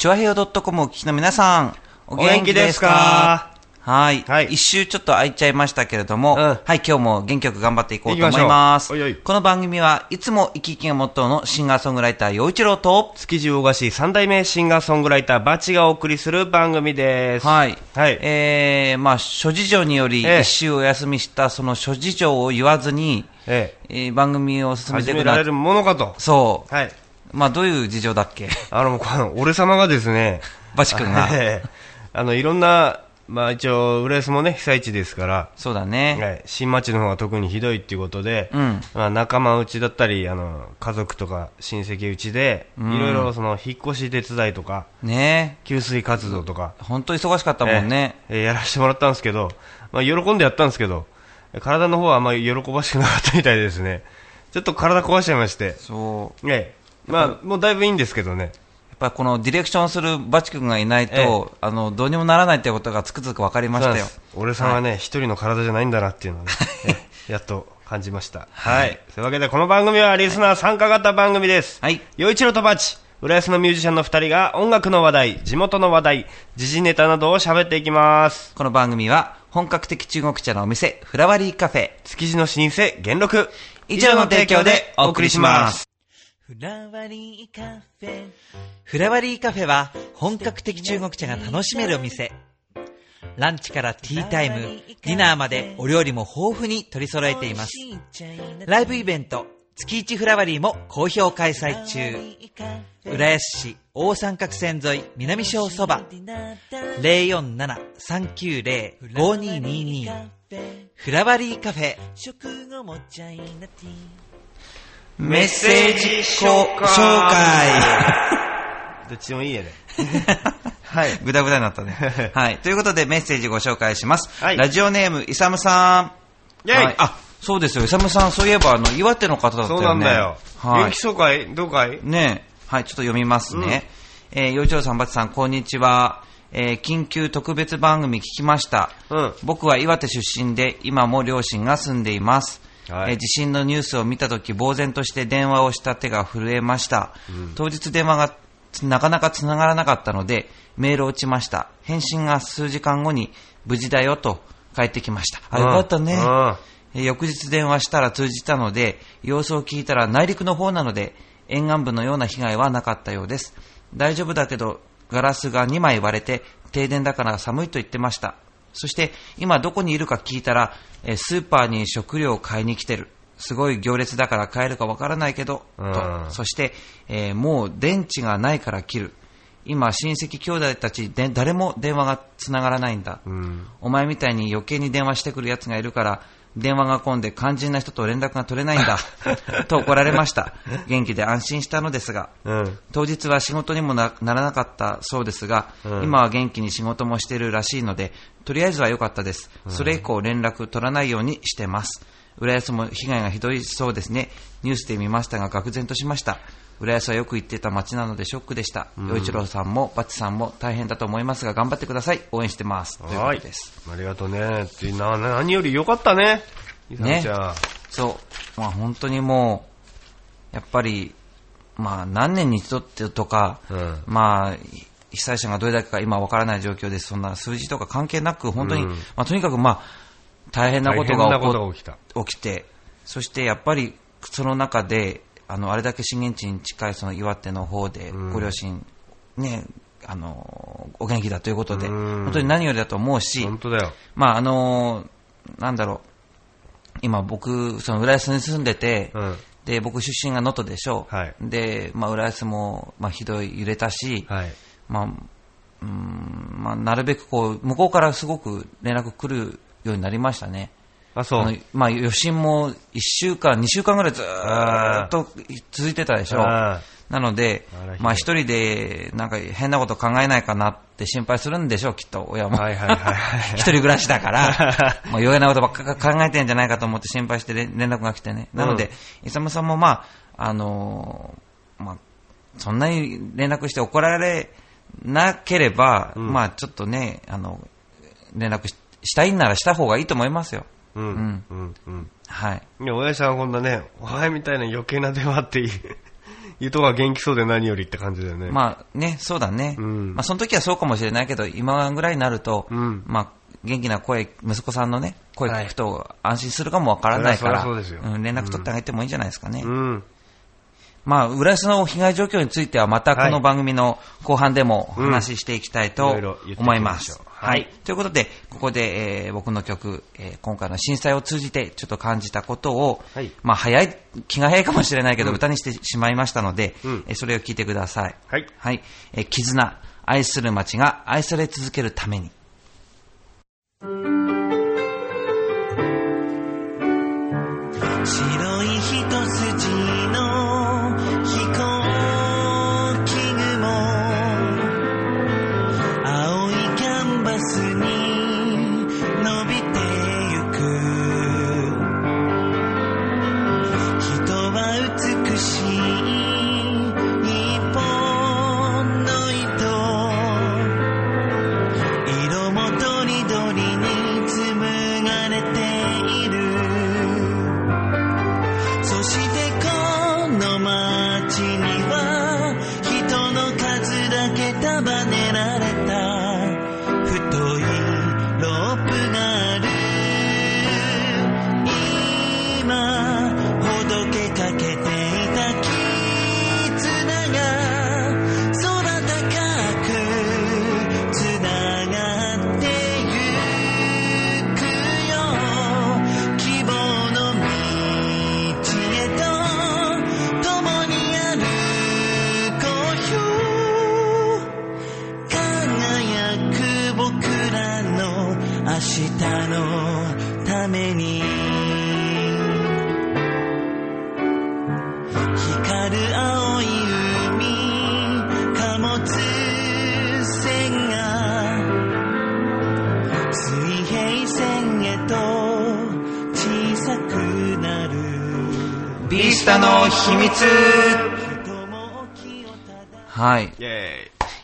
チョアヘヨ .com をお聞きの皆さん、おお元気ですか？はい。はい一周ちょっと空いちゃいましたけれども、うんはい、今日も元気よく頑張っていこうと思います。おいおいこの番組はいつも生き生きがモットーのシンガーソングライター、陽一郎と、築地大菓子三代目シンガーソングライターバチがお送りする番組です。はい。はい。えー、まあ、諸事情によりええ一周お休みしたその諸事情を言わずに、ええー番組をえ、進めていくれるものかと。そう。はい。まあ、どういう事情だっけ？あの、俺様がですね、バチ君が。え えあの、いろんな、まあ一応、浦安もね、被災地ですから、そうだね。はい、新町の方が特にひどいっていうことで、うん。まあ、仲間内だったりあの家族とか親戚内で、うん。いろいろその引っ越し手伝いとかね。給水活動とか、本当忙しかったもんね。えーえーやらせてもらったんですけど、まあ、喜んでやったんですけど体の方はあんまり喜ばしくなかったみたいでですね。ちょっと体壊しちゃいまして、そう。ええまあ、もうだいぶいいんですけどねやっぱりこのディレクションするバチ君がいないと、あの、どうにもならないってことがつくづく分かりましたよ。俺さんはね、一人の体じゃないんだなっていうのをね、えやっと感じました。はい。というわけで、この番組はリスナー参加型番組です。はい。陽一郎とバチ、浦安のミュージシャンの二人が音楽の話題、地元の話題、時事ネタなどを喋っていきます。この番組は、本格的中国茶のお店、フラワリーカフェ、築地の老舗、元禄。以上の提供でお送りします。フラワリーカフェフラワリーカフェは、本格的中国茶が楽しめるお店。ランチからティータイム、ディナーまでお料理も豊富に取り揃えています。ライブイベント、月一フラワリーも好評開催中。浦安市大三角線沿い南小そば047-390-5222フラワリーカフェメッセージ紹介 どっちもいいやで。はい。ぐだぐだになったね。はい。ということでメッセージご紹介します。はいラジオネーム、イサムさん。イェイはいあ、そうですよ。イサムさん、そういえば、あの、岩手の方だったよね。そうなんだよ。はい元気。紹介どうかい？ねえ。はい、ちょっと読みますね。えー、洋一郎さん、バチさん、こんにちは。えー緊急特別番組聞きました。うん。僕は岩手出身で、今も両親が住んでいます。はいえー地震のニュースを見たとき、呆然として電話をした手が震えました。当日電話がつなかなか繋がらなかったので、メールを打ちました。返信が数時間後に、無事だよと返ってきました。あ、よかったね。うんえー翌日電話したら通じたので、様子を聞いたら内陸の方なので、沿岸部のような被害はなかったようです。大丈夫だけど、ガラスが2枚割れて、停電だから寒いと言ってました。そして、今どこにいるか聞いたら、えースーパーに食料を買いに来てる。すごい行列だから買えるかわからないけど、うんと。そして、えーもう電池がないから切る。今、親戚兄弟たちで、誰も電話が繋がらないんだ。うん。お前みたいに余計に電話してくる奴がいるから、電話が混んで肝心な人と連絡が取れないんだ。と怒られました。元気で安心したのですが、うん。当日は仕事にもなならなかったそうですが、うん今は元気に仕事もしているらしいので、とりあえずは良かったです。それ以降連絡取らないようにしてます。浦安も被害がひどいそうですね。ニュースで見ましたが、愕然としました。浦安はよく行ってた街なのでショックでした。洋、一郎さんもバッチさんも大変だと思いますが、頑張ってください。応援してます。というこはいとです。。ありがとうね。ってな何より良かったね。いさみちゃん。そう。まあ本当にもう、やっぱり、まあ何年に一度ってとか、うんまあ、被災者がどれだけか今わからない状況です。そんな数字とか関係なく、本当に、うんまあとにかくまあ、大変なことが大変な起こことが起きた。起きて、そしてやっぱりその中で、あの、あれだけ震源地に近いその岩手の方で、うんご両親、ね、あの、お元気だということで、うん本当に何よりだと思うし、本当だよ。まああのなんだろう、今僕、その浦安に住んでて、うん。で、僕出身が能登でしょ。はいで、まあ浦安も、まあひどい揺れたし、はい。まあ、うん、まあなるべくこう、向こうからすごく連絡来るようになりましたね。あ、そう。あのまあ余震も1週間、2週間ぐらいずーっと続いてたでしょ。あなのでまあ一人でなんか変なこと考えないかなって心配するんでしょう、きっと親も。はいはいはいはい 一人暮らしだから、まあ余計なことばっか考えてんじゃないかと思って心配して連連絡が来てね。なので、イサムさんもまあ、あのーまあ、そんなに連絡して怒られなければ、うんまあちょっとね、あの、連絡ししたいんならした方がいいと思いますよ。うん。うんうん。うん。はい。いや、親父さんはこんなね、お前みたいな余計な電話って 言いゆとが元気そうで何よりって感じだよね。まあね、そうだね。うんまあその時はそうかもしれないけど、今ぐらいになると、うんまあ元気な声、息子さんのね、声聞くと安心するかもわからないから、そりゃそうですよん連絡取ってあげてもいいんじゃないですかね。うん。まあ、浦安の被害状況についてはまたこはいの番組の後半でもお話ししていきたいと思いま。ますははいい。ということで、ここで、えー僕の曲、えー今回の震災を通じてちょっと感じたことを、はいまあ、早い、気が早いかもしれないけど、歌にしてしまいましたので、うんえーそれを聞いてください。はい。はい。えー絆、愛する街が愛され続けるために。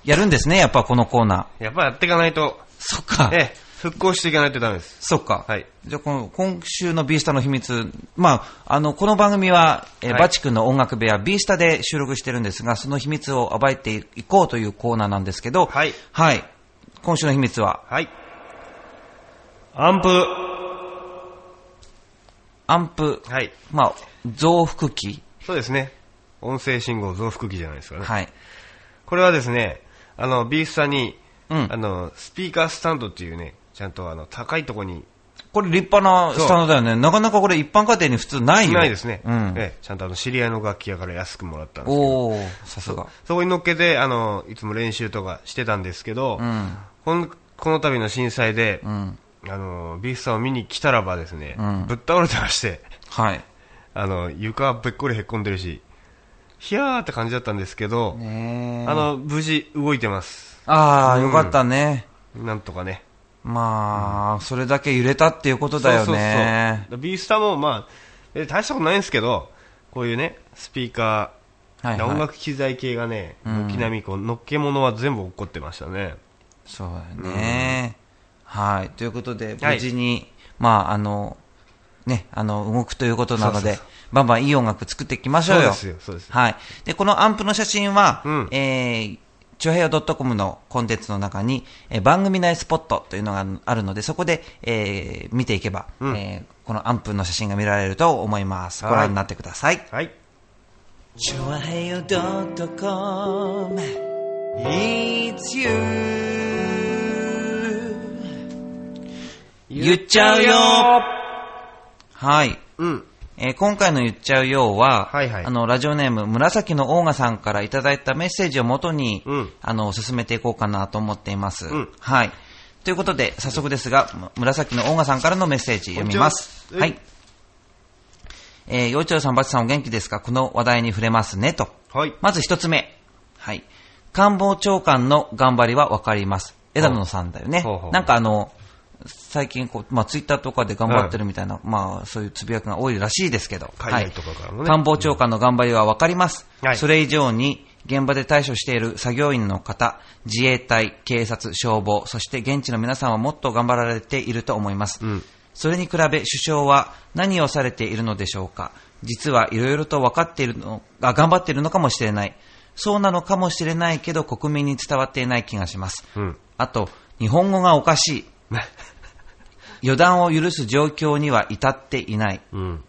やるんですね、やっぱこのコーナー。やっぱやっていかないと、そっか。ええ、復興していかないとダメです。そっか。はい。じゃあ、この、今週のビースタの秘密。まあ、あの、この番組は、えーはいバチ君の音楽部屋、ビースタで収録してるんですが、その秘密を暴いていこうというコーナーなんですけど、はい。はい。今週の秘密は、はい。アンプ。アンプ、はい。まあ、増幅器。そうですね。音声信号増幅器じゃないですかね。はい。これはですね、あの、ビースタに、うんあの、スピーカースタンドっていうね、ちゃんとあの、高いとこに、これ立派なスタンドだよね。なかなかこれ一般家庭に普通ないよ。ないですね。うん。ええちゃんとあの、知り合いの楽器屋から安くもらったんですけど、おー、さすが。そこに乗っけて、あの、いつも練習とかしてたんですけど、うん。このこの度の震災で、うん。あの、ビースタを見に来たらばですね、うんぶっ倒れてまして、はい。あの、床はべっこりへっこんでるし、ひやーって感じだったんですけど、あの、無事動いてます。ああ、うんよかったね。なんとかね。まあ、それだけ揺れたっていうことだよそうね。そうそうビースタもまあ、え大したことないんですけど、こういうね、スピーカー、はい、はい。音楽機材系がね、うん軒並みこう、のっけものは全部落っこってましたね。そうだよね。はい。ということで、はい無事に、まあ、あの、ね、あの、動くということなので、バンバンいい音楽作っていきましょうよ。そうですよ、そうですよ。はい。で、このアンプの写真は、うんえー、ちょへよ .com のコンテンツの中に、えー番組内スポットというのがあるので、そこで、えー見ていけば、うんえーこのアンプの写真が見られると思います。はいご覧になってください。はい。チョアヘヨドットコム It's you 言っちゃうよはい。うん。えー今回の言っちゃうようは、はいはいあの、ラジオネーム、紫のオーガさんからいただいたメッセージをもとに、うんあの、進めていこうかなと思っています。うんはい。ということで、早速ですが、む紫のオーガさんからのメッセージ読みます。ははい。えー、幼稚園さん、バチさんお元気ですか？この話題に触れますね、と。はい。まず一つ目。はい。官房長官の頑張りはわかります。枝野さんだよねほうほう。なんかあの、最近こう、まあ、ツイッターとかで頑張ってるみたいな、まあ、そういうつぶやきが多いらしいですけど。海外とかからもね官房長官の頑張りはわかります。はいそれ以上に、現場で対処している作業員の方、自衛隊、警察、消防、そして現地の皆さんはもっと頑張られていると思います。うん。それに比べ首相は何をされているのでしょうか実はいろいろと分かっているの、あ、頑張っているのかもしれない。そうなのかもしれないけど、国民に伝わっていない気がします。うん。あと、日本語がおかしい。予断を許す状況には至っていない。うん。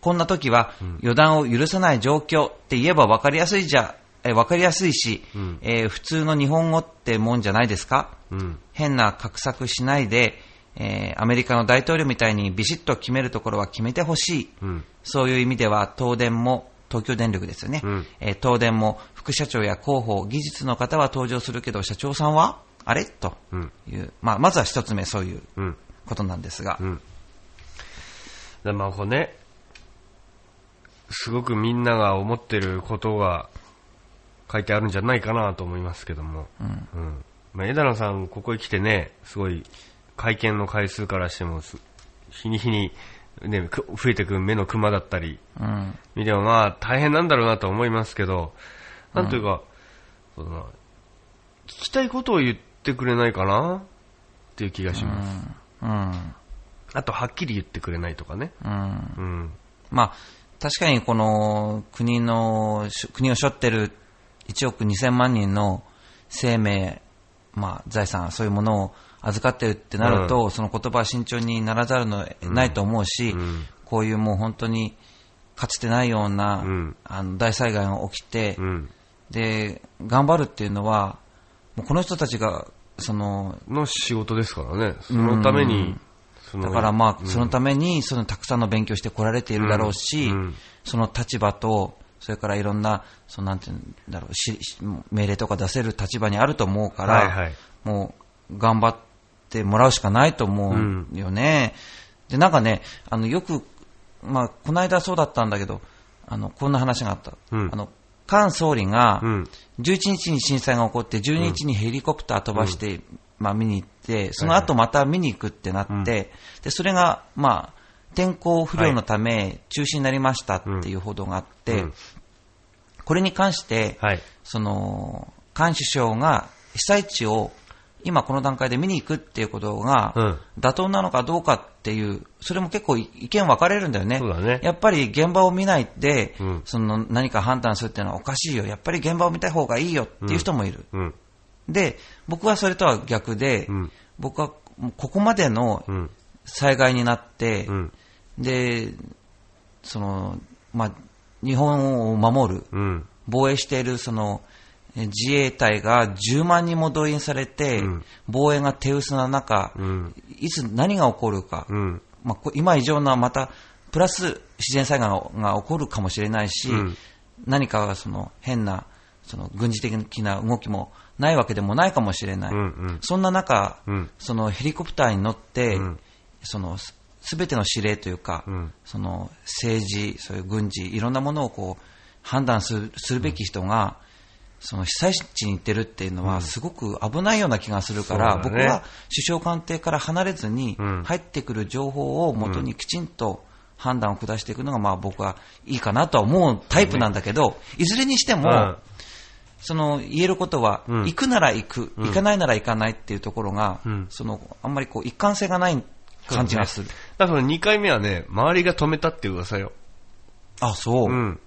こんな時は、予断を許さない状況って言えば分かりやすいじゃ、え分かりやすいし、うんえー普通の日本語ってもんじゃないですか？うん。変な画策しないで、えーアメリカの大統領みたいにビシッと決めるところは決めてほしい。うん。そういう意味では、東電も、東京電力ですよね。うんえー東電も副社長や広報、技術の方は登場するけど、社長さんは？あれ？とうん。いう、まあ、まずは一つ目、そういううん。ことなんですが。うん。でまあこうね、すごくみんなが思ってることが書いてあるんじゃないかなと思いますけども。うんうん。まあ、枝野さん、ここへ来てね、すごい、会見の回数からしてもす、日に日に、ね、く増えてく目のクマだったり、うん見てもまあ大変なんだろうなと思いますけど、なんというか、そうだな、聞きたいことを言ってくれないかな？っていう気がします。うんあと、はっきり言ってくれないとかね。うんうん。まあ、確かにこの国の、し国を背負ってる1億2000万人の生命、まあ、財産、そういうものを預かってるってなると、その言葉は慎重にならざるのないと思うし、うんこういうもう本当にかつてないような、うんあの大災害が起きて、うん。で、頑張るっていうのは、この人たちが、その、の仕事ですからね。そのために、だからまあ、うんそのために、そのたくさんの勉強してこられているだろうし、うんうんその立場と、それからいろんな、そのなんていうんだろう、しし命令とか出せる立場にあると思うから、はいはいもう頑張ってもらうしかないと思うよね。で、なんかね、あの、よく、まあ、この間そうだったんだけど、あの、こんな話があった。うんあの、菅総理が、うん。11日に震災が起こって、12日にヘリコプター飛ばして、まあ見に行って、その後また見に行くってなって、で、それが、まあ、天候不良のため中止になりましたっていう報道があって、うん。これに関して、はい。その、菅首相が被災地を今この段階で見に行くっていうことがうん、妥当なのかどうかっていう、それも結構意見分かれるんだよね。ねやっぱり現場を見ないで、うんその何か判断するっていうのはおかしいよ。やっぱり現場を見た方がいいよっていう人もいる。うん。で、僕はそれとは逆で、うん僕はここまでのうん。災害になって、うん。で、その、まあ、日本を守る、うん。防衛しているそのえ自衛隊が10万人も動員されて、うん。防衛が手薄な中、うん。いつ何が起こるか、うん。まあ、こ今以上なまたプラス自然災害が起こるかもしれないし、うん。何かその変なその軍事的な動きもないわけでもないかもしれない、そんな中、うん。そのヘリコプターに乗って、うん。そのす全ての指令というか、うん。その政治、そういう軍事、いろんなものをこう判断するするべき人が、その被災地に行ってるっていうのは、すごく危ないような気がするから、僕は首相官邸から離れずに、うん入ってくる情報をもとにきちんと判断を下していくのが、まあ僕はいいかなとは思うタイプなんだけど、いずれにしても、うんその言えることは、うん行くなら行く、うん行かないなら行かないっていうところが、うんそのあんまりこう一貫性がない感じがする。だから2回目はね、周りが止めたっていう噂よ。あ、そう。うん。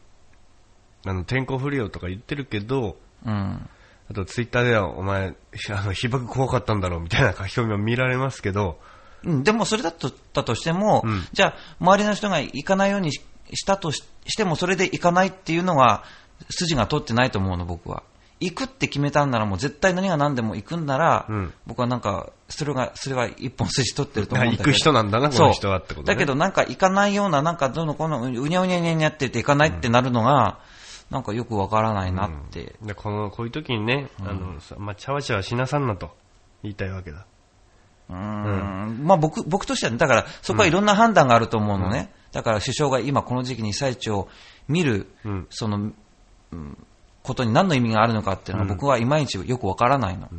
あの、天候不良とか言ってるけど、うん。あとツイッターではお前、あの、被爆怖かったんだろうみたいな書き込みを見られますけど、うん、でもそれだとだとしても、うんじゃあ、周りの人が行かないようにししたとししても、それで行かないっていうのが、筋が通ってないと思うの、僕は。行くって決めたんなら、もう絶対何が何でも行くんなら、うん僕はなんか、それが、それは一本筋取ってると思うんだけど。行く人なんだなこの人はってことねだけど、なんか行かないような、なんかどうのこうの、うにゃうにゃうにゃうにゃって言って行かないってなるのが、なんかよくわからないなって。で、この、こういう時にね、あの、さまあ、チャワチャワしなさんなと言いたいわけだ。うーんまあ僕、僕としてはね、だからそこはいろんな判断があると思うのね。だから首相が今この時期に被災地を見る、うんその、うんことに何の意味があるのかっていうのは僕はいまいちよくわからないの。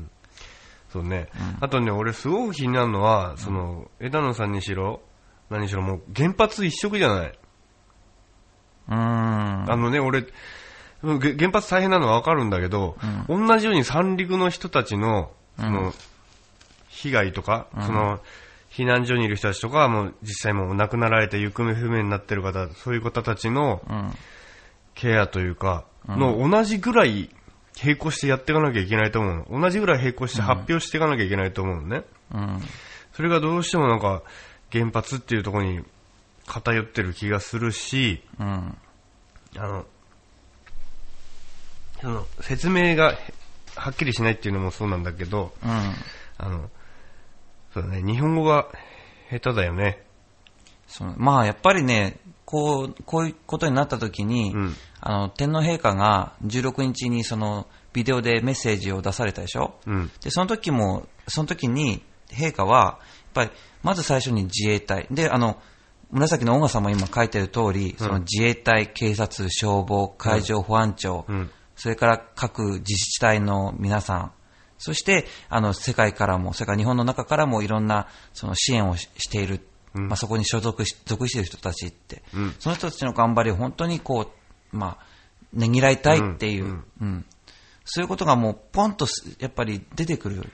そうね。あとね、俺すごく気になるのは、その、枝野さんにしろ、何しろもう原発一色じゃない。うーん。あのね、俺、原発大変なのはわかるんだけど、同じように三陸の人たちの、その、被害とか、その、避難所にいる人たちとかはもう実際もう亡くなられて行方不明になってる方、そういう方たちのうん。ケアというか、の同じぐらい並行してやっていかなきゃいけないと思うの。同じぐらい並行して発表していかなきゃいけないと思うのね。うん。それがどうしてもなんか原発っていうところに偏ってる気がするし、うん。あの、その説明がはっきりしないっていうのもそうなんだけど、うん。あの、そうだね、日本語が下手だよね。そうまあ、やっぱりね、こう、こういうことになった時に、うんあの、天皇陛下が16日にその、ビデオでメッセージを出されたでしょ？うん。で、その時も、その時に、陛下は、やっぱり、まず最初に自衛隊。で、あの、紫の音楽さんも今書いてる通り、その自衛隊、警察、消防、海上保安庁、うん。それから各自治体の皆さん、そして、あの、世界からも、それから日本の中からもいろんな、その支援をししている、うん。まあ、そこに所属し、属している人たちって、うん。その人たちの頑張りを本当にこう、まあ、ねぎらいたいっていう、うん。うん。そういうことがもう、ポンとす、やっぱり出てくる。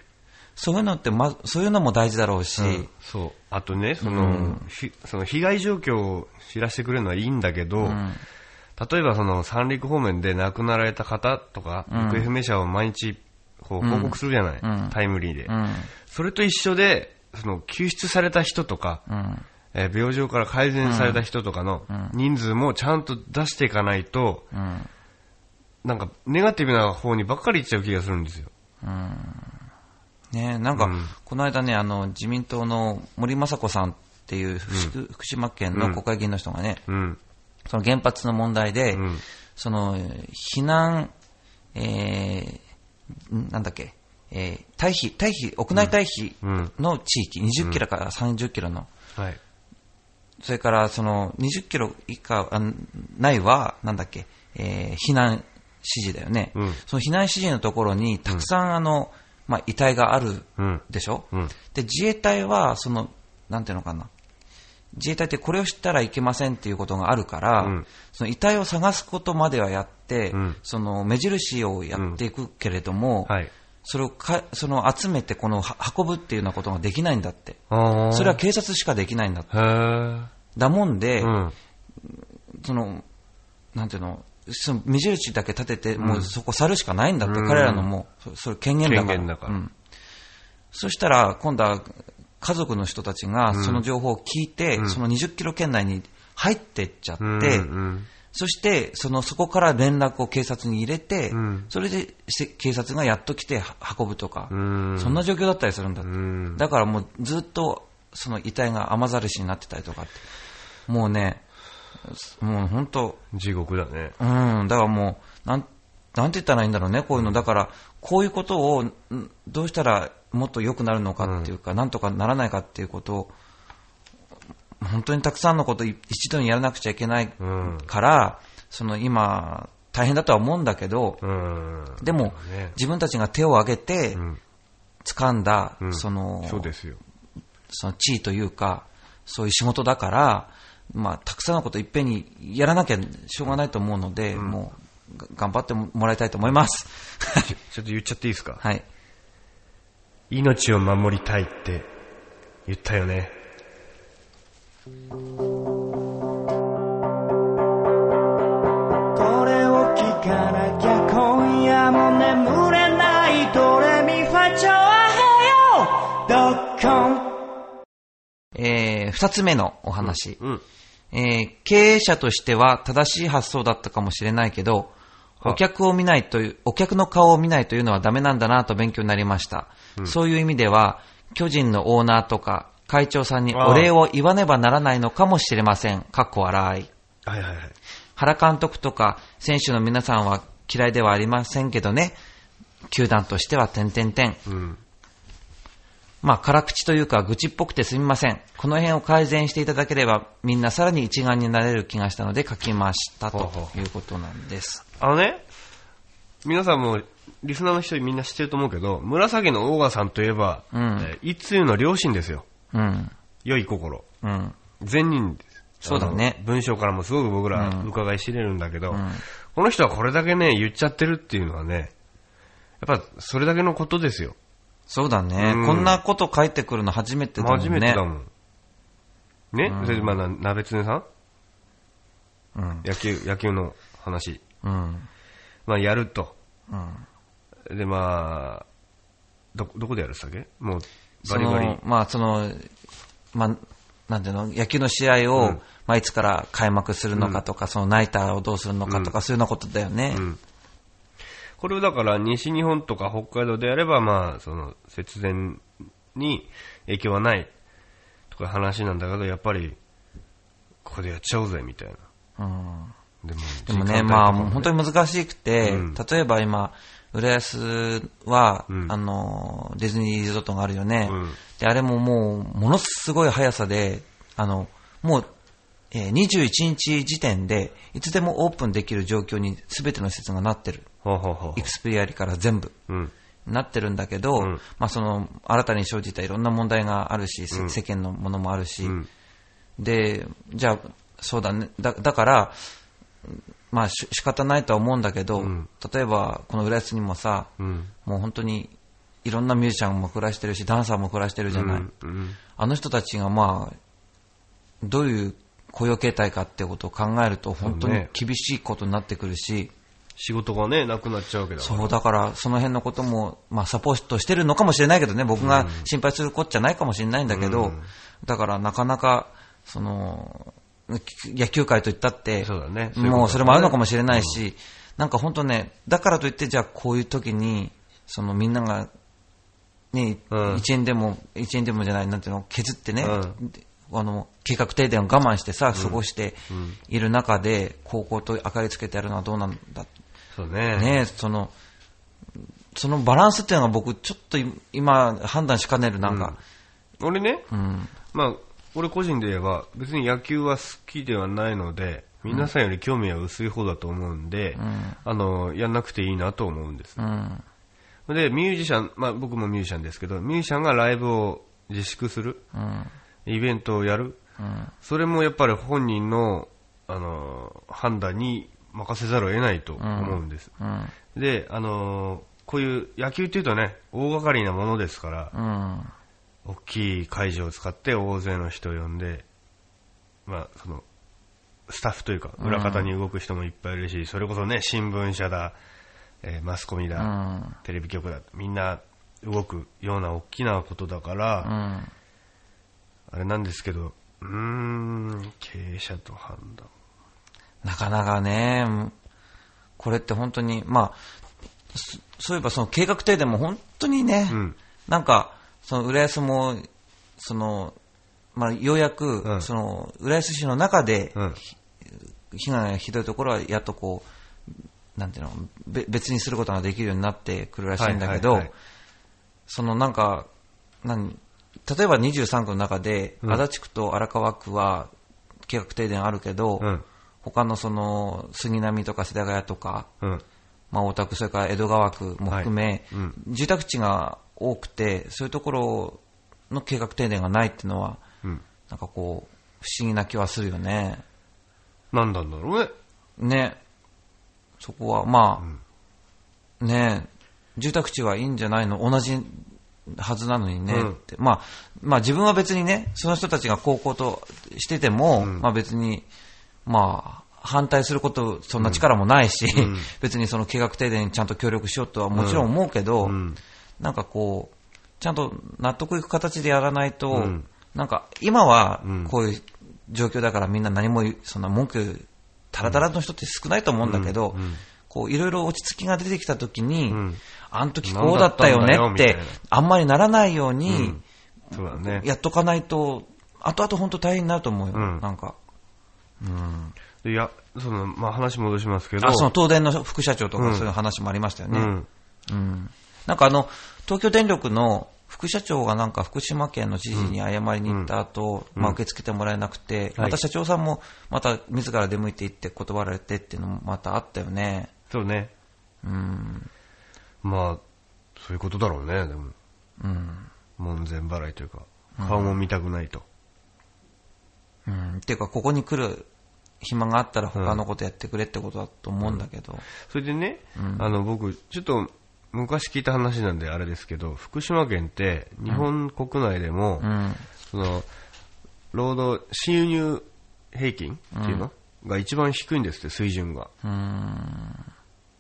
そういうのって、ま、そういうのも大事だろうし、そう。あとね、その、その被害状況を知らせてくれるのはいいんだけど、うん例えばその三陸方面で亡くなられた方とか、うん。行方不明者を毎日こううん。報告するじゃない、うん。タイムリーで、うん、それと一緒で、その救出された人とか、うん、えー病状から改善された人とかのうん。人数もちゃんと出していかないと、うん、なんかネガティブな方にばっかり行っちゃう気がするんですよ。ねなんか、うん。この間ね、あの、自民党の森雅子さんっていう福,、福島県の国会議員の人がね、うん。その原発の問題で、うん。その、避難、えー、んなんだっけ、えー、退避、退避、屋内退避うん。の地域、20キロから30キロの、はい。それからその20キロ以下あないは、なんだっけ、えー避難指示だよね、うんその避難指示のところにたくさん、あのまあ、遺体があるうん。でしょ、うん。で自衛隊はその、なんていうのかな、自衛隊ってこれを知ったらいけませんっていうことがあるから、うんその遺体を探すことまではやって、うんその目印をやっていくけれども、はい。それをかその集めてこのは運ぶっていうようなことができないんだって。それは警察しかできないんだって。だもんで、うん。その、なんていうの、その目印だけ立てて、もううんそこ去るしかないんだって、うん彼らのもう、そそれ権限だから。権限だからうんそしたら、今度は家族の人たちがその情報を聞いて、うんその20キロ圏内に入ってっちゃって、うん。うん。そして、その、そこから連絡を警察に入れて、うんそれでせ警察がやっと来ては運ぶとか、うん。そんな状況だったりするんだって。うん。だからもうずっとその遺体が雨ざらしになってたりとかって、もうね、もう本当、地獄だね。うん、だからもう、なん、なんて言ったらいいんだろうね、こういうの。だから、こういうことを、んどうしたらもっと良くなるのかっていうか、なんとかならないかっていうことを、本当にたくさんのことを一度にやらなくちゃいけないうん。から、その今、大変だとは思うんだけど、うん。でも、ね自分たちが手を挙げてうん。掴んだ、うんその、そうですよ。その地位というか、そういう仕事だから、まあ、たくさんのこといっぺんにやらなきゃしょうがないと思うので、もう、が頑張ってもらいたいと思います。ちょっと言っちゃっていいですか？はい。命を守りたいって言ったよね。これを聞かなきゃ今夜も眠れないドレミファチョアヘヨドッコンえー、二つ目のお話。うん。えー経営者としては正しい発想だったかもしれないけど、はお客を見ないという、お客の顔を見ないというのはダメなんだなと勉強になりました。そういう意味では、巨人のオーナーとか会長さんにお礼を言わねばならないのかもしれません。かっこ笑い。はいはいはい。原監督とか選手の皆さんは嫌いではありませんけどね、球団としては点々点。うん。まあ、辛口というか愚痴っぽくてすみません。この辺を改善していただければ、みんなさらに一丸になれる気がしたので書きましたということなんです。あのね、皆さんも、リスナーの人みんな知ってると思うけど、紫の大川さんといえば、うんえー一通の両親ですよ。うん。良い心。うん。善人です。そうだね文章からもすごく僕らうん伺い知れるんだけど、うんこの人はこれだけね、言っちゃってるっていうのはね、やっぱそれだけのことですよ。そうだね、うんこんなこと書いてくるの初めてだもんね。初めてだもん。ね、うんそれでまあ、な鍋つねさん？うん。野球、野球の話。うん。まあ、やると。うん。で、まあ、ど、どこでやるっつったっけ？もう、そバリバリの。、まあ、その、まあ、なんていうの、野球の試合を、うんまあ、いつから開幕するのかとか、そのナイターをどうするのかとか、そういうようなことだよね。うん。これをだから、西日本とか北海道でやれば、まあ、その、節電に影響はない、とか話なんだけど、やっぱり、ここでやっちゃおうぜ、みたいな。うんでも、でもね、まあ、本当に難しくて、うん例えば今、浦安は、うんあの、ディズニーリゾートがあるよね。うんで、あれももう、ものすごい速さで、あの、もう、えー21日時点で、いつでもオープンできる状況に全ての施設がなってる。エクスペリアリから全部。なってるんだけど、うんまあその、新たに生じたいろんな問題があるし、世間のものもあるし、うん。で、じゃあ、そうだね。だだから、まあし仕方ないとは思うんだけど、うん例えば、この浦安にもさ、うん。もう本当に、いろんなミュージシャンも暮らしてるし、ダンサーも暮らしてるじゃない。あの人たちがまあ、どういう雇用形態かってことを考えると、本当に厳しいことになってくるし、仕事がね、なくなっちゃうわけだから。そう、だから、その辺のことも、まあ、サポートしてるのかもしれないけどね、僕が心配するこっちゃないかもしれないんだけど、うん。だから、なかなか、その、野球界といったって、そうだね。そういうね。もうそれもあるのかもしれないし、なんか本当ね、だからといって、じゃあこういう時に、そのみんなが、ね、うん。1円でも、1円でもじゃない、なんていうの、削ってね、うん。あの、計画停電を我慢してさ、過ごしている中で、高校と明かりつけてやるのはどうなんだそうね。ねその、そのバランスっていうのが僕、ちょっと今、判断しかねる、なんか。俺ね、うん。まあ、俺個人で言えば、別に野球は好きではないので、皆さんより興味は薄い方だと思うんで、んあの、やんなくていいなと思うんです。うん。で、ミュージシャン、まあ僕もミュージシャンですけど、ミュージシャンがライブを自粛する、うん。イベントをやる、うん。それもやっぱり本人の、あの、判断に任せざるを得ないと思うんです。うん。で、あの、こういう野球っていうとね、大掛かりなものですから、うん。大きい会場を使って大勢の人を呼んで、まあ、その、スタッフというか、裏方に動く人もいっぱいいるし、それこそね、新聞社だ、えーマスコミだ、うん。テレビ局だ、みんな動くような大きなことだから、うん。あれなんですけど、うーん、経営者と判断。なかなかね、これって本当に、まあ、そそういえばその計画停電も本当にね、うん。なんか、その浦安も、その、まあ、ようやく、うんその、浦安市の中で、うん。被害がひどいところはやっとこう、なんていうの、べ別にすることができるようになってくるらしいんだけど、はいはいはいそのなんか、何、例えば23区の中で、うん足立区と荒川区は計画停電あるけど、うん。他のその杉並とか世田谷とか、うん。まあ、大田区、それから江戸川区も含め、はいうん住宅地が多くて、そういうところの計画停電がないっていうのは、うん。なんかこう、不思議な気はするよね。なんなんだろうね。ね。そこは、まあ、ね住宅地はいいんじゃないの？同じはずなのにね、うんって。まあ、まあ自分は別にね、その人たちが高校としてても、うんまあ別に、まあ、反対すること、そんな力もないし、うん。別にその計画停電にちゃんと協力しようとはもちろん思うけど、うん。なんかこう、ちゃんと納得いく形でやらないと、うん。なんか今はうん。こういう状況だからみんな何もそんな文句、タラタラの人って少ないと思うんだけど、こういろいろ落ち着きが出てきた時に、うん。あの時こうだったよねってな、あんまりならないように、うん。そうだね。やっとかないと、後々本当大変になると思うよ、うん。なんか。うん。でいや、その、まあ、話戻しますけど。あ、その東電の副社長とうんかそういう話もありましたよね。うん。うん。なんかあの、東京電力の副社長がなんか福島県の知事に謝りに行った後、うんまあ受け付けてもらえなくて、はいまた社長さんもまた自ら出向いて行って断られてっていうのもまたあったよね。そうね。うん。まあ、そういうことだろうね、でも。うん。門前払いというか、顔も見たくないと。うん。っていうか、ここに来る暇があったら他のことやってくれってことだと思うんだけど。それでね、うんあの、僕、ちょっと、昔聞いた話なんであれですけど、福島県って日本国内でも、うん。その、労働、収入平均っていうの、が一番低いんですって、水準が。うーん。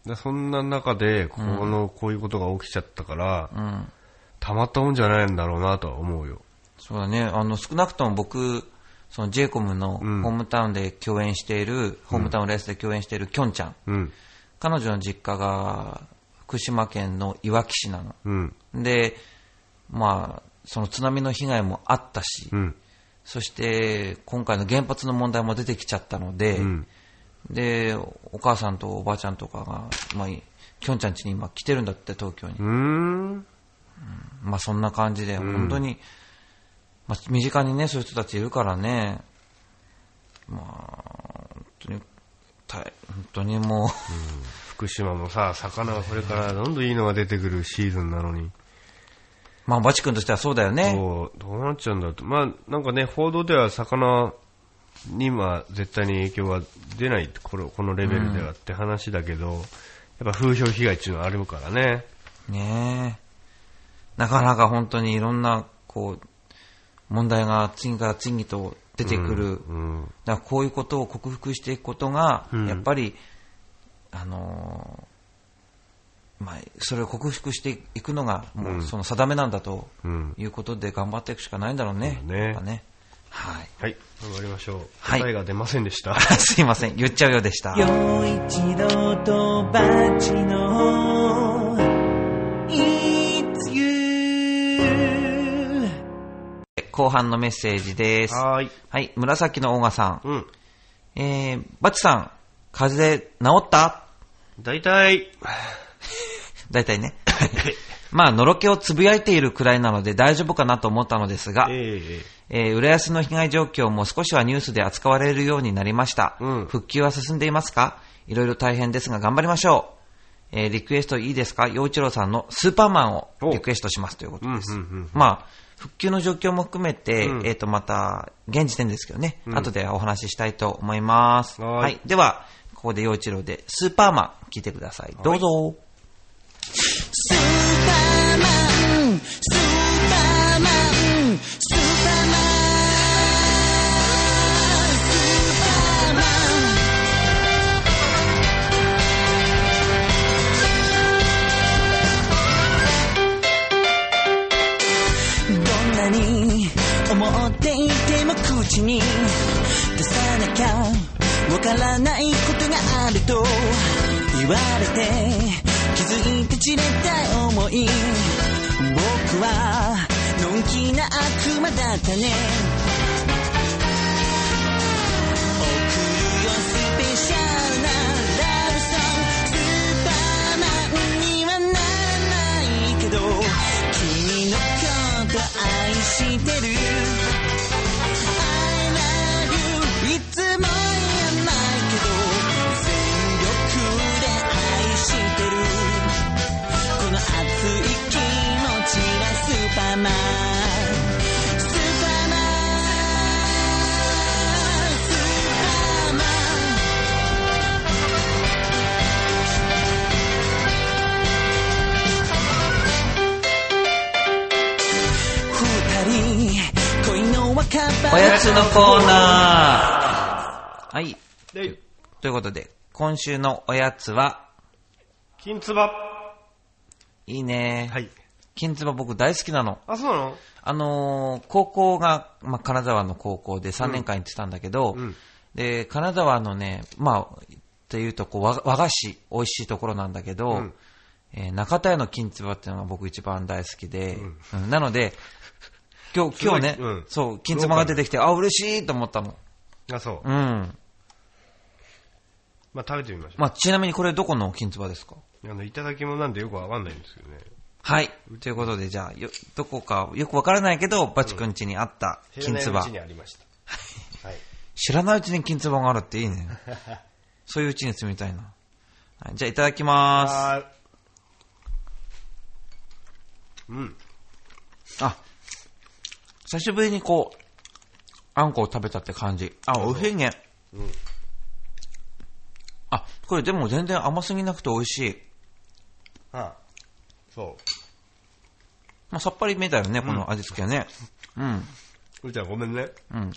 でそんな中で、この、こういうことが起きちゃったから、うん。たまったもんじゃないんだろうなとは思うよ。そうだね。あの、少なくとも僕、その j コムのホうんームタウンで共演している、ホームタウンレースで共演しているきょんちゃん。うん。彼女の実家が福島県のいわき市なの。うん。で、まあ、その津波の被害もあったし、うん。そして今回の原発の問題も出てきちゃったので、うん。で、お母さんとおばあちゃんとかが、まあ、きょんちゃん家に今来てるんだって、東京にう。ーん。まあそんな感じで、ん本当に、まあ身近にね、そういう人たちいるからね、まあ、本当に、大本当にもう、福島もさ、魚はこれからどんどんいいのが出てくるシーズンなのに。まあバチ君としてはそうだよね。そう、どうなっちゃうんだと。まあ、なんかね、報道では魚には絶対に影響は出ない、このこのレベルではって話だけど、やっぱ風評被害っていうのはあるからね。ねえ。なかなか本当にいろんな、こう、問題が次から次と出てくる。うん。だからこういうことを克服していくことが、うんやっぱり、あのーまあ、それを克服していくのが、もうその定めなんだとうん。いうことで頑張っていくしかないんだろうね。ねね。はい。はい、頑張りましょう。はい答えが出ませんでした。すいません。言っちゃうようでした。陽一郎とバチの後半のメッセージです。はーい。はい。紫のオーガさん。うん。えー、バチさん、風邪治った？大体、大体ね。まあ、のろけをつぶやいているくらいなので大丈夫かなと思ったのですが、えええー、浦安の被害状況も少しはニュースで扱われるようになりました。うん復旧は進んでいますか？いろいろ大変ですが頑張りましょう。えー、リクエストいいですか？陽一郎さんのスーパーマンをリクエストしますということです。うんうんうんまあ、復旧の状況も含めて、うんえっ、と、また、現時点ですけどね、うん後でお話ししたいと思います。はい。では、ここで陽一郎でスーパーマン聞いてください。どうぞ。ても口に出さなきゃわからないことがあると言われて気づいて散れた思い。僕はのんきな悪魔だったね。送るよスペシャルなラブソン。グスーパーマンにはならないけど君のこと愛してる。おやつのコーナーはい。で、ということで、今週のおやつは、金つば。いいね。はい。金つば僕大好きなの。あ、そうなの？あのー高校が、まあ、金沢の高校で3年間行ってたんだけど、うんで、金沢のね、まあ、っていうとこう和、和菓子、美味しいところなんだけど、うんえー中田屋の金つばっていうのが僕一番大好きで、うんなので、今日、今日ね、うんそう、金つばが出てきて、あ、嬉しいと思ったの。あ、そう。うん。まあ、食べてみましょう。まあ、ちなみにこれどこの金つばですか？あの、いただき物なんでよくわかんないんですけどね。はい。ということで、じゃあ、よ、どこか、よくわからないけど、バチ君家にあった金つば知らないうち。にありました。はい。知らないうちに金つばがあるっていいね。そういううちに住みたいな。はい、じゃあ、いただきまはーい。うん。す。あ、久しぶりにこう、あんこを食べたって感じ。あ、おいしいね。うん。あ、これでも全然甘すぎなくて美味しい。あそまあ、さっぱりめだよね、この味付けはね。うん。う。うーちゃんごめんね。うん。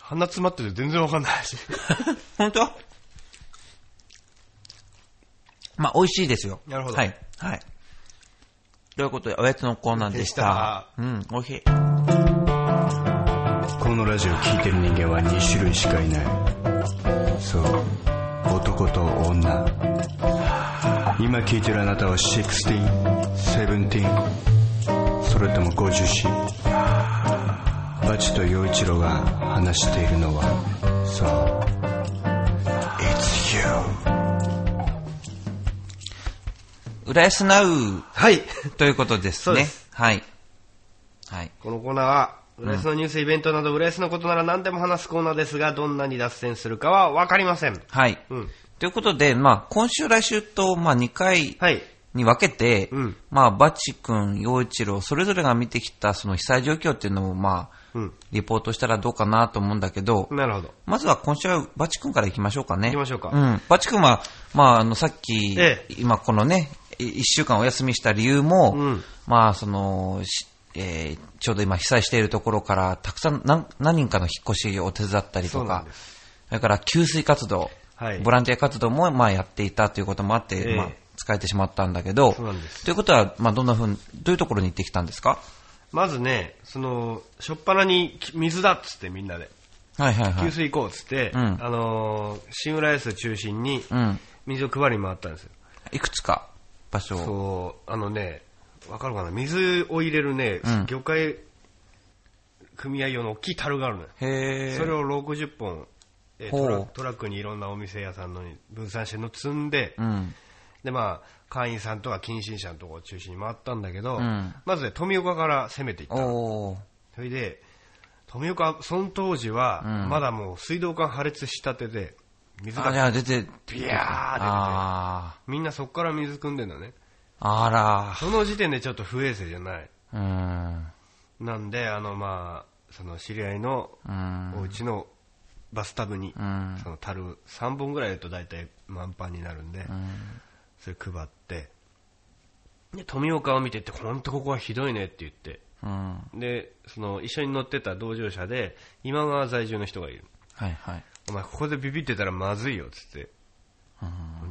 鼻詰まってて全然わかんないし。本当？まあ、美味しいですよ。なるほどはい。はい。ということで、おやつのコーナーでした。でしたうん、美味しい。このラジオ聞いてる人間は2種類しかいないそう男と女今聞いてるあなたは16、17それとも50歳バチと陽一郎が話しているのはそう It's you 浦安ナウはい。ということですね。はい。はい。このコーナーは、浦安のニュースイベントなど、浦安のことなら何でも話すコーナーですが、どんなに脱線するかはわかりません。はい。うん。ということで、まあ、今週、来週と、まあ、2回はい。に分けて、うんまあ、バチ君、陽一郎、それぞれが見てきた、その被災状況っていうのを、まあ、うん。リポートしたらどうかなと思うんだけど、なるほど。まずは今週はバチ君から行きましょうかね。行きましょうかうん。バチ君は、まあ、あの、さっき、ええ今このね、い一週間お休みした理由も、うんまあ、その、しえーちょうど今被災しているところから、たくさん何何人かの引っ越しを手伝ったりとかそれから給水活動、はいボランティア活動もまあやっていたということもあって、ええまあ、使えてしまったんだけど、ということは、まあ、どんなふうに、どういうところに行ってきたんですか？まずね、その、しょっぱなにき水だっつってみんなで、はいはいはい。給水行こうっつって、うんあのー、新浦安中心にうん。水を配りに回ったんですよ。いくつか場所を。そう、あのね、わかるかな？水を入れるね、うん魚介組合用の大きい樽があるのよ。へえ。それを60本、えーほうトラトラックにいろんなお店屋さんのに分散しての積んで、うん。でまあ、会員さんとか近親者のところを中心に回ったんだけど、うんまずね、富岡から攻めていったの。おー。それで、富岡、その当時は、うんまだもう水道管破裂したてで、水あ、じがゃあ出て、ビヤーって出て、あみんなそこから水汲んでんだね。あ。あら。その時点でちょっと不衛生じゃない。うん。なんで、あの、まあ、その知り合いのうん。お家のバスタブに、うん。その樽3本ぐらいだと大体満帆になるんで、うん。それ配って、で、富岡を見てって、ほんとここはひどいねって言って、うん。で、その一緒に乗ってた同乗者で、今川在住の人がいる。はいはい。お前ここでビビってたらまずいよっつって、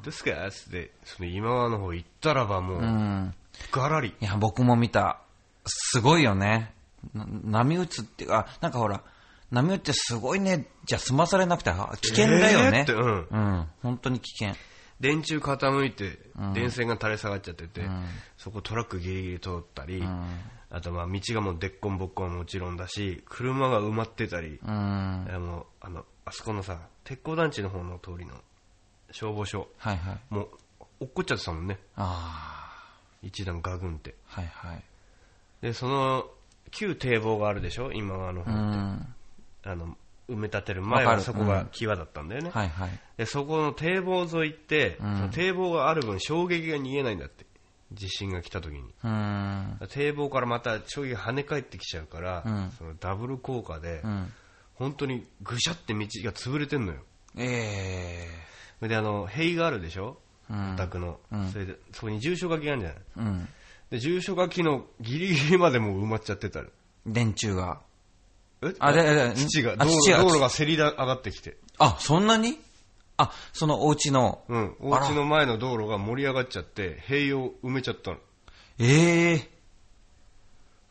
ですかっつって、その今川の方行ったらばもう、うん。ガラリ。いや、僕も見た。すごいよね。な波打つっていうか、あなんかほら、波打ってすごいね、じゃ済まされなくて、あ危険だよね。うんうん。本当に危険。電柱傾いてうん、電線が垂れ下がっちゃってて、うんそこトラックギリギリ通ったり、うん。あとまあ道がもうでっこんぼっこんはもちろんだし、車が埋まってたり、うん。あの、あの、あそこのさ、鉄鋼団地の方の通りの消防署、はいはい。もう、落っこっちゃってたもんね。あ一段ガグンって。あ。はいはい。で、その、旧堤防があるでしょ？今川の方うって。ん。あの、埋め立てる前はそこが際だったんだよね。はいはい。で、そこの堤防沿いって、うんその堤防がある分衝撃が逃げないんだって。地震が来た時に。うん。堤防からまた衝撃が跳ね返ってきちゃうから、うんそのダブル効果で、うん。本当にぐしゃって道が潰れてんのよ。えそれであの、塀があるでしょ？えうん。お宅の、うんそれで、そこに住所書きがあるんじゃないうん。で、住所書きのギリギリまでもう埋まっちゃってたの電柱が。え？あでで土が、道路道路がせり上がってきて。あ、そんなに？あ、そのお家の。うん。お家の前の道路が盛り上がっちゃって、塀を埋めちゃったの。ええ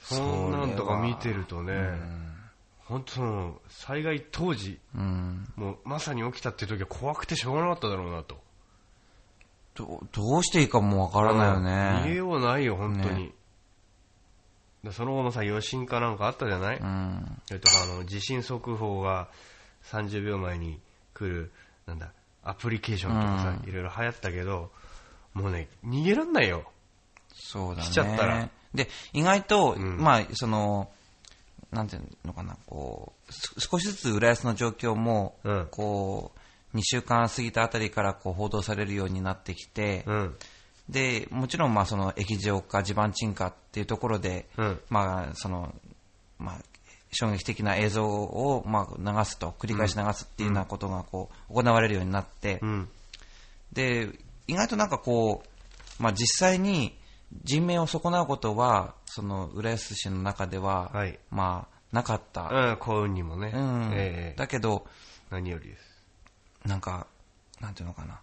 そんなんとか見てるとね、本当その、災害当時、うん。もうまさに起きたって時は怖くてしょうがなかっただろうなと。どどうしていいかもわからないよ逃げね。ようないよ、本当に。ねでその後もさ、余震かなんかあったじゃない、うん。それとか、あの、地震速報が30秒前に来る、なんだ、アプリケーションとかさ、うんいろいろ流行ったけど、もうね、逃げらんないよ。そうだね。来ちゃったらで、意外と、うんまあ、その、なんていうのかな、こう、す少しずつ浦安の状況も、うんこう、2週間過ぎたあたりからこう報道されるようになってきて、うん。で、もちろん、まあ、その、液状化、地盤沈下っていうところで、うん。まあ、その、まあ、衝撃的な映像を、まあ、流すと、繰り返し流すっていうようなことが、こう、行われるようになって、うん。で、意外となんかこう、まあ、実際に、人命を損なうことは、その浦安市の中では、はい。まあ、なかった。うん、幸運にもね。うん。ええ。だけど、何よりです。なんか、なんていうのかな。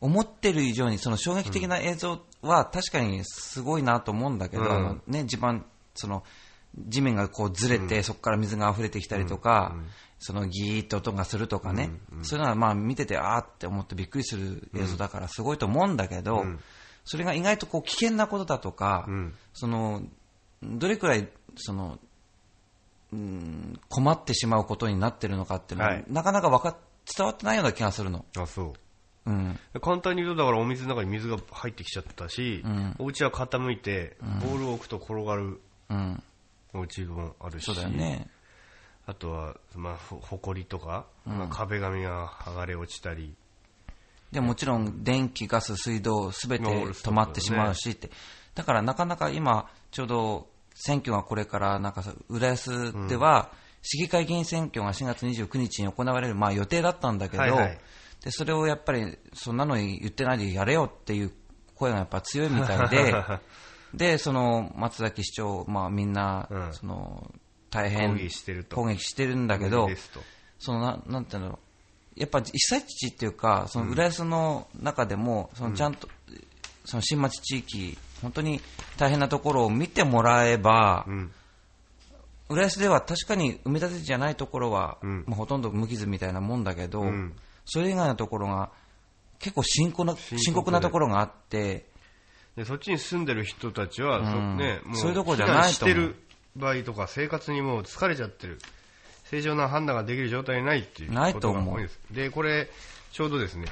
思ってる以上に、その衝撃的な映像は確かにすごいなと思うんだけど、うん。あのね、地盤、その、地面がこうずれて、そこから水が溢れてきたりとか、そのギーッと音がするとかね、そういうのはまあ見てて、あーって思ってびっくりする映像だからすごいと思うんだけど、うんそれが意外とこう危険なことだとか、うんその、どれくらい、その、うん困ってしまうことになってるのかっていうのは、はいなかなかわか伝わってないような気がするの。あ、そう。うん。簡単に言うと、だからお水の中に水が入ってきちゃったし、うんお家は傾いて、ボールを置くと転がるうん。お家もあるし、そうだよね。あとは、まあ、ほほこりとか、まあ壁紙が剥がれ落ちたり、でもちろん電気、ガス、水道すべてまあ止まってしまうしって。だからなかなか今、ちょうど選挙がこれから、なんかさ、浦安では、市議会議員選挙が4月29日に行われる、まあ予定だったんだけど、で、それをやっぱり、そんなの言ってないでやれよっていう声がやっぱ強いみたいで、で、その松崎市長、まあみんな、うん。その、大変抗議してるんだけどそのななんていうの、やっぱ被災地っていうか、その浦安の中でも、そのちゃんと、その新町地域、本当に大変なところを見てもらえば、うん、浦安では確かに埋め立て地じゃないところは、うん。まあ、ほとんど無傷みたいなもんだけど、うん。それ以外のところが結構深刻な深刻。なところがあって、でそっちに住んでる人たちは、うん。そね、もそういうとこじゃないと思う。してる場合とか、生活にもう疲れちゃってる、正常な判断ができる状態にないっていうないことと思うです。で、これ、ちょうどですね、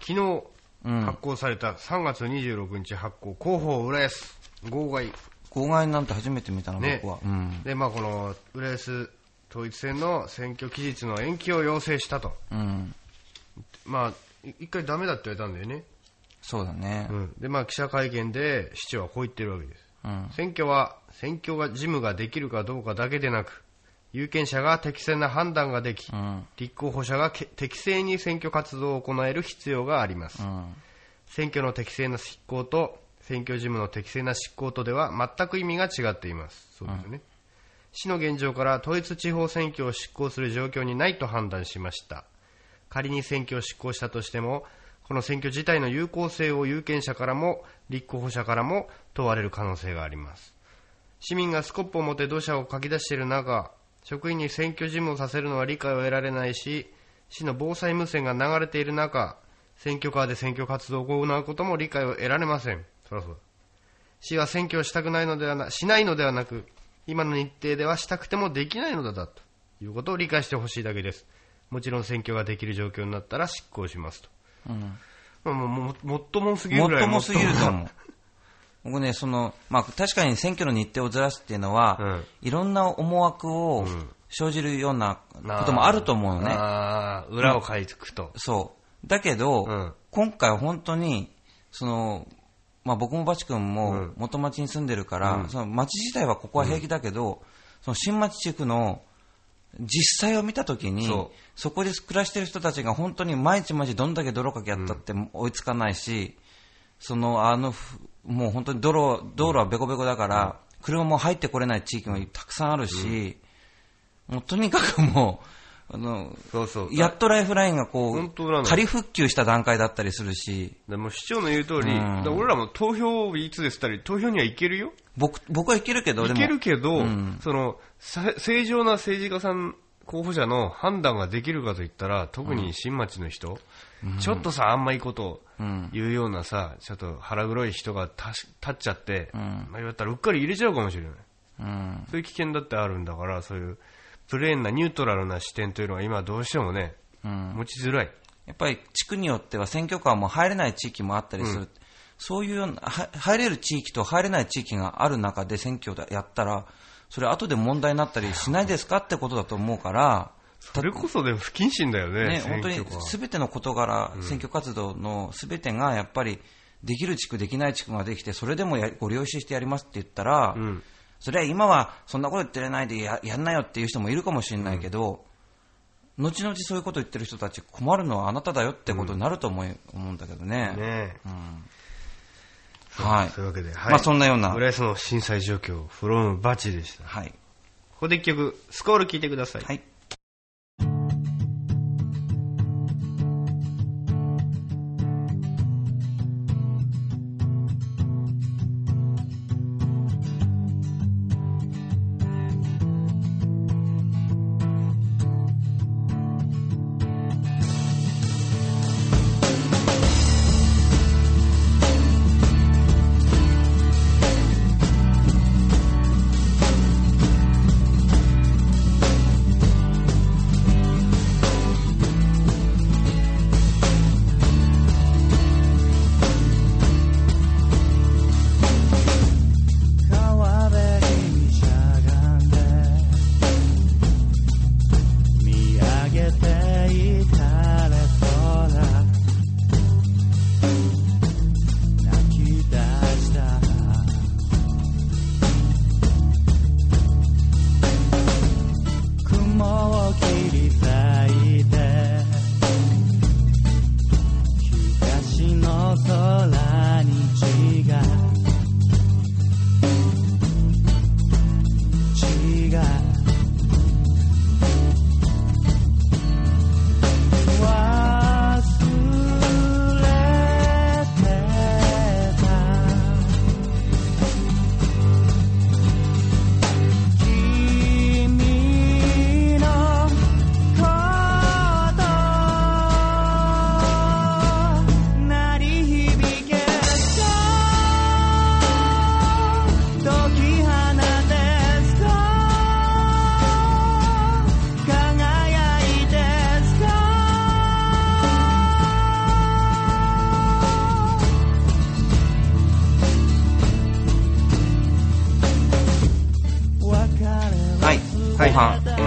昨日うん発行された3月26日発行、広報浦安号外。公害なんて初めて見たの、ね僕は。うんで、まあ、この浦安統一選の選挙期日の延期を要請したと。うん、まあ、い一回ダメだって言われたんだよね。そうだね。うん。で、まあ、記者会見で市長はこう言ってるわけです。うん選挙は選挙が事務ができるかどうかだけでなく有権者が適正な判断ができ、うん。立候補者がけ適正に選挙活動を行える必要があります、うん。選挙の適正な執行と選挙事務の適正な執行とでは全く意味が違っています。そうですよね、市の現状から統一地方選挙を執行する状況にないと判断しました。仮に選挙を執行したとしてもこの選挙自体の有効性を有権者からも立候補者からも問われる可能性があります。市民がスコップを持って土砂をかき出している中職員に選挙事務をさせるのは理解を得られないし市の防災無線が流れている中選挙カーで選挙活動を行うことも理解を得られません。そそうだ。市は選挙をしたくないのではなしないのではなく今の日程ではしたくてもできないのだということを理解してほしいだけです。もちろん選挙ができる状況になったら執行しますと、うん。まあ、もうももっともすぎるもっぐらいともすぎると思うう。僕ね、その、まあ、確かに選挙の日程をずらすっていうのは、うん。いろんな思惑をん。生じるようなこともあると思うのね。あー裏を書いていくと、そう。だけど、うん。今回本当に、その、まあ、僕もバチ君うもん。元町に住んでるから、うん。その町自体はここは平気だけど、その新町地区の実際を見たときにそそこで暮らしてる人たちが本当に毎日毎日どんだけ泥かけやったって追いつかないし、そのあのふもう本当に泥道路はべこべこだから、車も入ってこれない地域もたくさんあるし、もうとにかくもうあのそうそう。やっとライフラインがこう、本当なの仮復旧した段階だったりするし、でも市長の言う通り、うん。だから俺らも投票日いつですったり投票には行けるよ。僕僕は行けるけど、でも。行けるけど、うん。そのさ正常な政治家さん候補者の判断ができるかといったら特に新町の人、ちょっとさあんまいいことをうん。言うようなさちょっと腹黒い人が立っちゃって、ん。まあ、言ったらうっかり入れちゃうかもしれない。うん。そういう危険だってあるんだからそういうプレーンなニュートラルな視点というのが今どうしてもねうん。持ちづらい。やっぱり地区によっては選挙カーも入れない地域もあったりする、そういうようなは入れる地域と入れない地域がある中で選挙でやったら、それ後で問題になったりしないですかってことだと思うから、それこそでも不謹慎だよねね、選本当にすべての事柄、選挙活動のすべてがやっぱりできる地区、できない地区ができて、それでもやご了承してやりますって言ったら、んそれは今はそんなこと言ってれないでややんなよっていう人もいるかもしれないけど、後々そういうこと言ってる人たち困るのはあなただよってことになると思い、思うんだけどね。ねうんはい。そういうわけで、はい。まあそんなような浦安の震災状況、フロムバチでした。はい。ここで一曲、スコール聴いてください。はい。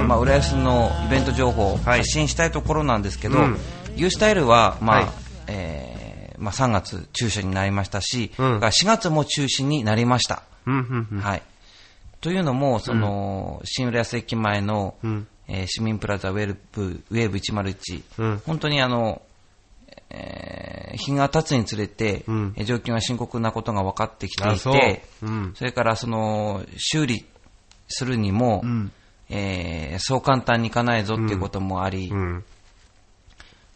まあ、浦安のイベント情報をはい。発信したいところなんですけど、うん。ユースタイルは、まあ、はい。えーまあ、3月中止になりましたし、うん。4月も中止になりました。うん、うん、うん。はい。というのも、その、新浦安駅前の、うん。えー市民プラザウェルブ、ウェーブ101、うん。本当にあの、えー日が経つにつれて、うん。えー状況が深刻なことが分かってきていあそう。て、うん。それからその、修理するにも、んえーそう簡単にいかないぞっていうこともあり、うん。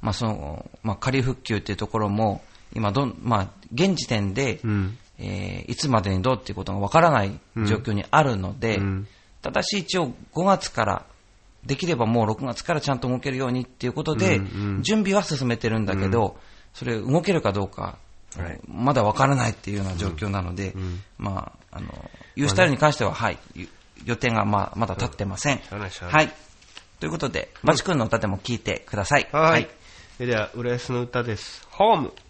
まあその、まあ仮復旧っていうところも、今どん、まあ現時点で、うん。えーいつまでにどうっていうことがわからない状況にあるので、うん。ただし一応5月から、できればもう6月からちゃんと動けるようにっていうことで、うんうん。準備は進めてるんだけど、それ動けるかどうか、はいまだわからないっていうような状況なので、んまあ、あの、ユースタイルに関しては、はい、ゆ予定がまあまだ立ってません。はい。ということで、バチ君の歌でも聞いてください。はい。それでは、浦安の歌です。ホーム。「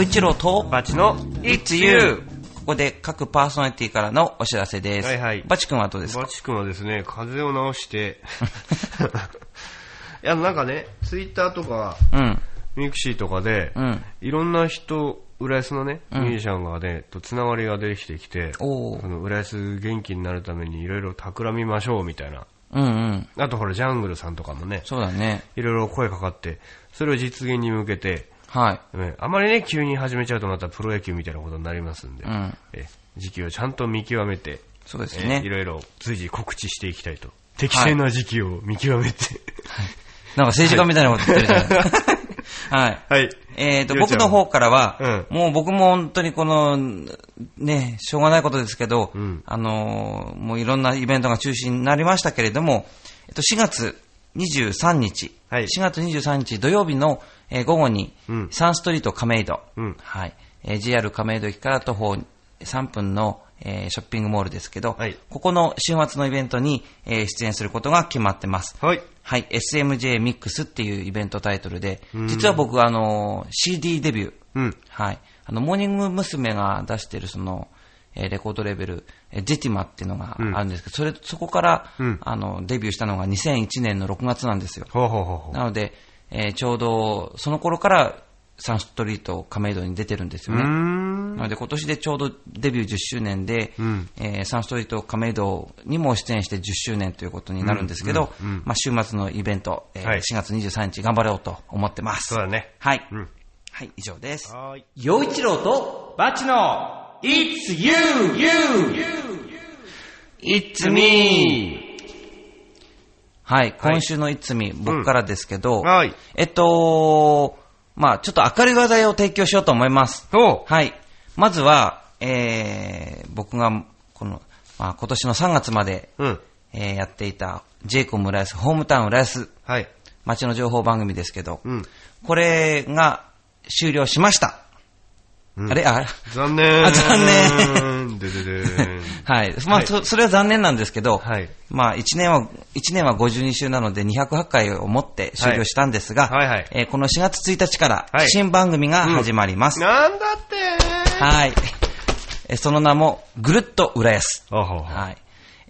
洋一郎と、バチの It's U! ここで各パーソナリティからのお知らせです。はいはいバチ君はどうですか？バチ君はですね、風邪を治して、いや、なんかね、ツイッターとか、うん。ミクシーとかで、うん。いろんな人、浦安のね、うんミュージシャンがね、とつながりができてきて、おーその浦安元気になるためにいろいろ企みましょうみたいな。うんうん。あとほら、ジャングルさんとかもね、そうだね。いろいろ声かかって、それを実現に向けて、はい。ねあまりね、急に始めちゃうとまたプロ野球みたいなことになりますんで、うん。え時期をちゃんと見極めて、そうですえいね。ろいろ随時告知していきたいと。適正な時期を見極めて。なんか政治家みたいなこと言ってるじゃないはい。はい。えっ、と、りょうちゃん僕の方からは、うんもう僕も本当にこの、ね、しょうがないことですけど、うんあのーもういろんなイベントが中止になりましたけれども、えっと、4月23日、はい。4月23日土曜日の、えー午後に、うん。サンストリート亀戸、うん。はい、えー JR 亀戸駅から徒歩3分の、えーショッピングモールですけど、はい。ここの週末のイベントに、えー出演することが決まってます。はい。はい、SMJ ミックスっていうイベントタイトルでうん、実は僕、あの、CD デビュー、うん。はい、あの、モーニング娘。が出してるその、えーレコードレベル、えージェティマっていうのがあるんですけど、それ、そこから、うんあの、デビューしたのが2001年の6月なんですよ。なので、えーちょうど、その頃から、サンストリート亀戸に出てるんですよね。ん。なので今年でちょうどデビュー10周年で、うんえーサンストリート亀戸にも出演して10周年ということになるんですけど、うんうんうんまあ、週末のイベント、えーはい4月23日頑張ろうと思ってます。そうだね。はい。うん。はい、以上です。はーい。陽一郎とバチの It's You, You! It's me! はい、今週の It's me、僕からですけど、はい。えっと、まあちょっと明るい話題を提供しようと思います。おはい。まずは、えー、僕が、この、まあ、今年の3月まで、うん。えーやっていた、ジェイコム浦安、ホームタウン浦安、はい。街の情報番組ですけど、うん。これが終了しました。うんあれあ残念。あ残念。ででで はい。まあ、はいそそれは残念なんですけど、はい。まあ、1年は、一年は52週なので208回をもって終了したんですが、はいはいえーこの4月1日からはい新番組が始まります。なんだってはい。えーその名も、ぐるっと浦安。はい。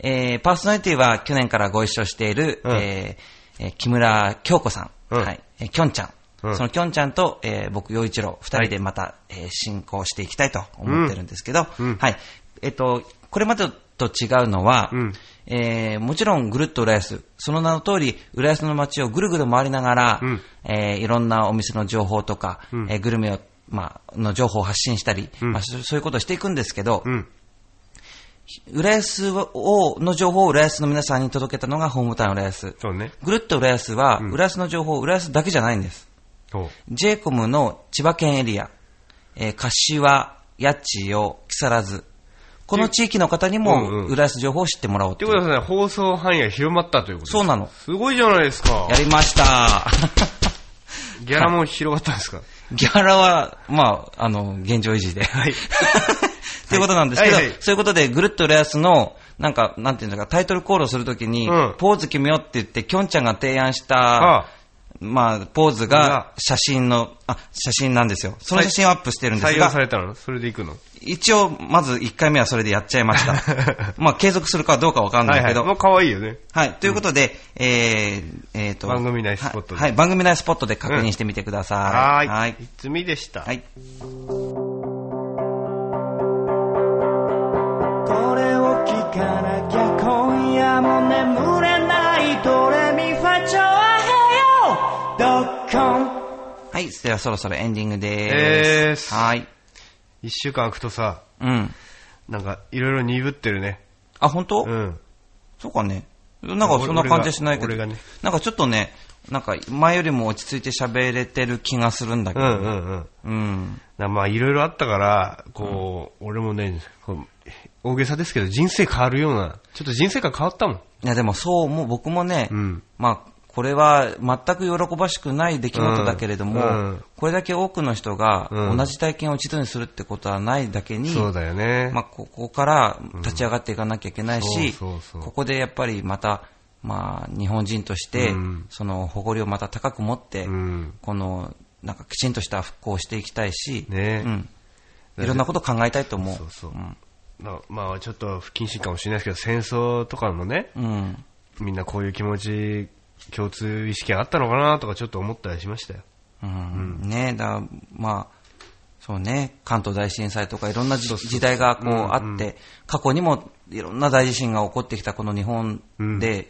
えーパーソナリティは去年からご一緒している、うんえーえー木村京子さん、うんはい。えーきょんちゃん。うんそのきょんちゃんと、えー僕、洋一郎、二人でまた、えー進行していきたいと思ってるんですけど、うんはい。えっ、と、これまでと違うのは、うんえーもちろんぐるっと浦安、その名の通り、浦安の街をぐるぐる回りながら、うんえーいろんなお店の情報とか、うんえーグルメを、まあ、の情報を発信したり、うんまあ、そそういうことをしていくんですけど、うん。浦安を、の情報を浦安の皆さんに届けたのがホームタウン浦安。そうね。ぐるっと浦安は、うん浦安の情報、浦安だけじゃないんです。そう。j コムの千葉県エリア、えー柏、八千代、木更津。この地域の方にうんも、うん浦安情報を知ってもらおうということはね、放送範囲が広まったということですそうなの。すごいじゃないですかや。りました。ギャラも広がったんですか？ギャラは、まあ、あの、現状維持で。はい。っていうことなんですけど、はいはいそういうことで、ぐるっと浦安の、なんか、なんていうんですか、タイトルコールをするときに、うんポーズ決めようって言って、きょんちゃんが提案した、ああまあ、ポーズがが写真の、あ、写真なんですよ。その写真をアップしてるんですが採用さ、れたの？それで行くの？一応、まず1回目はそれでやっちゃいました。まあ、継続するかどうかわかんなはいいはい。けど、もう可愛いよね。はい。ということで、えー、えーと。番組内スポットではい、はい番組内スポットで確認してみてください。はーい。はい。いつみでした？はい。これを聞かなきゃ今夜も眠れないドレミファチョはい。ではそろそろエンディングでーす。はい。一週間空くとさ、うん。なんか、いろいろ鈍ってるね。あ、本当？うん。そうかね。なんかそんな感じはしないけど。ねなんかちょっとね、なんか前よりも落ち着いて喋れてる気がするんだけど。うんうんうん。うん。なまあ、いろいろあったから、こう、俺もね、大げさですけど、人生変わるような、ちょっと人生観変わったもん。いやでもそう、もう僕もね、うん。まあ、これは全く喜ばしくない出来事だけれども、うんうんこれだけ多くの人がうん同じ体験を一度にするってことはないだけに、そうだよね。まあ、ここから立ち上がっていかなきゃいけないし、そうそうそうここでやっぱりまた、まあ、日本人として、うんその誇りをまた高く持って、うん。このなんかきちんとした復興をしていきたいし、ねうん。いろんなこと考えたいと思う。そうそう。なまあちょっと不謹慎かもしれないですけど、戦争とかもね、うん。みんなこういう気持ち、共通意識があったのかなとかちょっと思ったりしましたよ。うん。ねだまあ、そうね、関東大震災とかいろんなじ時代がこううんあって、過去にもいろんな大地震が起こってきたこの日本で、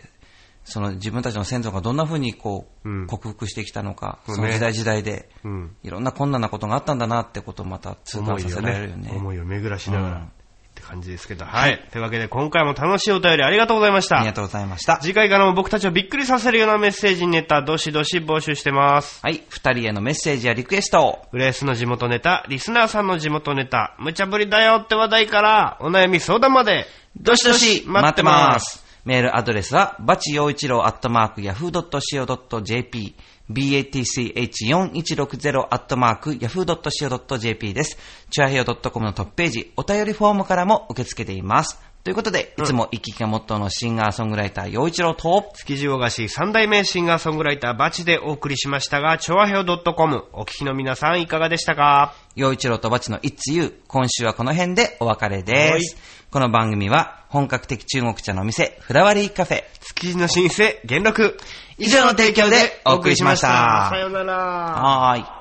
その自分たちの先祖がどんな風にこう、うん。克服してきたのか、その時代時代で、うん。いろんな困難なことがあったんだなってことをまた痛感させられるよね。ね。、思いを巡らしながら、感じですけど、はい。というわけで今回も楽しいお便りありがとうございました。ありがとうございました。次回からも僕たちをびっくりさせるようなメッセージネタ、どしどし募集してます。はい、二人へのメッセージやリクエストを、浦安の地元ネタ、リスナーさんの地元ネタ、無茶ぶりだよって話題から、お悩み相談まで、どしどし待ってまますす。メールアドレスは、バチ陽一郎アットマーク、ヤフー .co.jp、batch4160 アットマーク、ヤフー .co.jp です。チュアヘヨ .com のトップページ、お便りフォームからも受け付けています。ということで、いつも生き生きがモットーのシンガーソングライター、陽一郎と、築地大菓子三代目シンガーソングライターバチでお送りしましたが、チョアヘオ .com、お聞きの皆さんいかがでしたか？陽一郎とバチの It's You、今週はこの辺でお別れです。はいこの番組は、本格的中国茶のお店、フラワリーカフェ、築地の新生、元禄。以上の提供でお送りしましたさようなら。はーい。